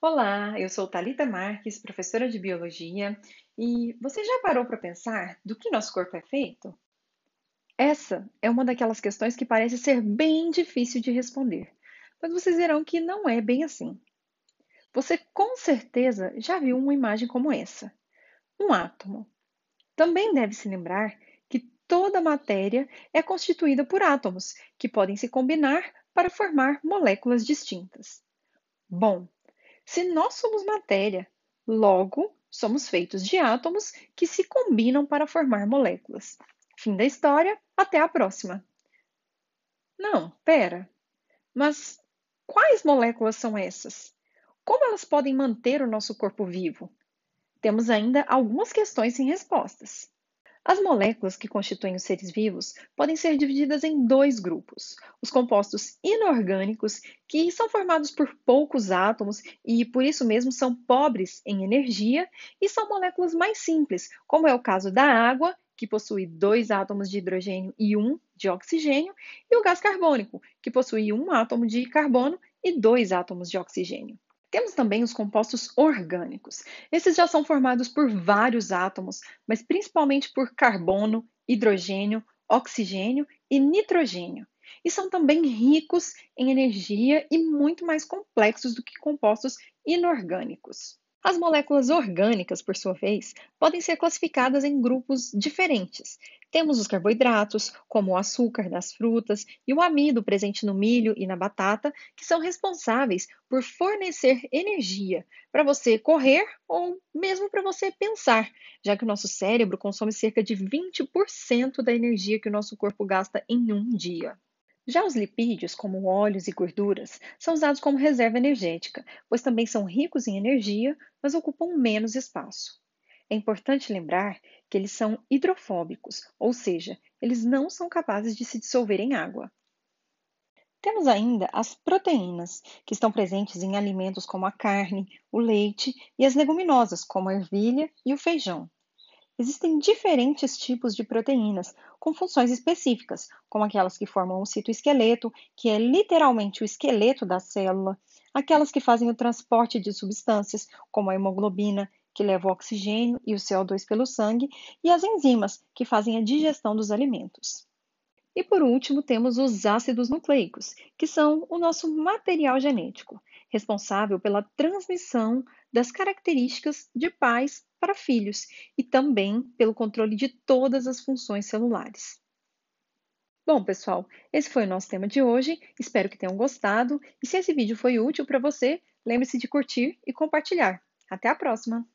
Olá, eu sou Talita Marques, professora de biologia, e você já parou para pensar do que nosso corpo é feito? Essa é uma daquelas questões que parece ser bem difícil de responder, mas vocês verão que não é bem assim. Você com certeza já viu uma imagem como essa, um átomo. Também deve se lembrar que toda matéria é constituída por átomos, que podem se combinar para formar moléculas distintas. Bom, se nós somos matéria, logo somos feitos de átomos que se combinam para formar moléculas. Fim da história, até a próxima. Não, pera. Mas quais moléculas são essas? Como elas podem manter o nosso corpo vivo? Temos ainda algumas questões sem respostas. As moléculas que constituem os seres vivos podem ser divididas em dois grupos: os compostos inorgânicos, que são formados por poucos átomos e por isso mesmo são pobres em energia, e são moléculas mais simples, como é o caso da água, que possui dois átomos de hidrogênio e um de oxigênio, e o gás carbônico, que possui um átomo de carbono e dois átomos de oxigênio. Temos também os compostos orgânicos. Esses já são formados por vários átomos, mas principalmente por carbono, hidrogênio, oxigênio e nitrogênio. E são também ricos em energia e muito mais complexos do que compostos inorgânicos. As moléculas orgânicas, por sua vez, podem ser classificadas em grupos diferentes. Temos os carboidratos, como o açúcar das frutas e o amido presente no milho e na batata, que são responsáveis por fornecer energia para você correr ou mesmo para você pensar, já que o nosso cérebro consome cerca de 20% da energia que o nosso corpo gasta em um dia. Já os lipídios, como óleos e gorduras, são usados como reserva energética, pois também são ricos em energia, mas ocupam menos espaço. É importante lembrar que eles são hidrofóbicos, ou seja, eles não são capazes de se dissolver em água. Temos ainda as proteínas, que estão presentes em alimentos como a carne, o leite e as leguminosas, como a ervilha e o feijão. Existem diferentes tipos de proteínas com funções específicas, como aquelas que formam o citoesqueleto, que é literalmente o esqueleto da célula, aquelas que fazem o transporte de substâncias, como a hemoglobina, que leva o oxigênio e o CO2 pelo sangue, e as enzimas, que fazem a digestão dos alimentos. E por último, temos os ácidos nucleicos, que são o nosso material genético, responsável pela transmissão das características de pais para filhos e também pelo controle de todas as funções celulares. Bom, pessoal, esse foi o nosso tema de hoje. Espero que tenham gostado. E se esse vídeo foi útil para você, lembre-se de curtir e compartilhar. Até a próxima!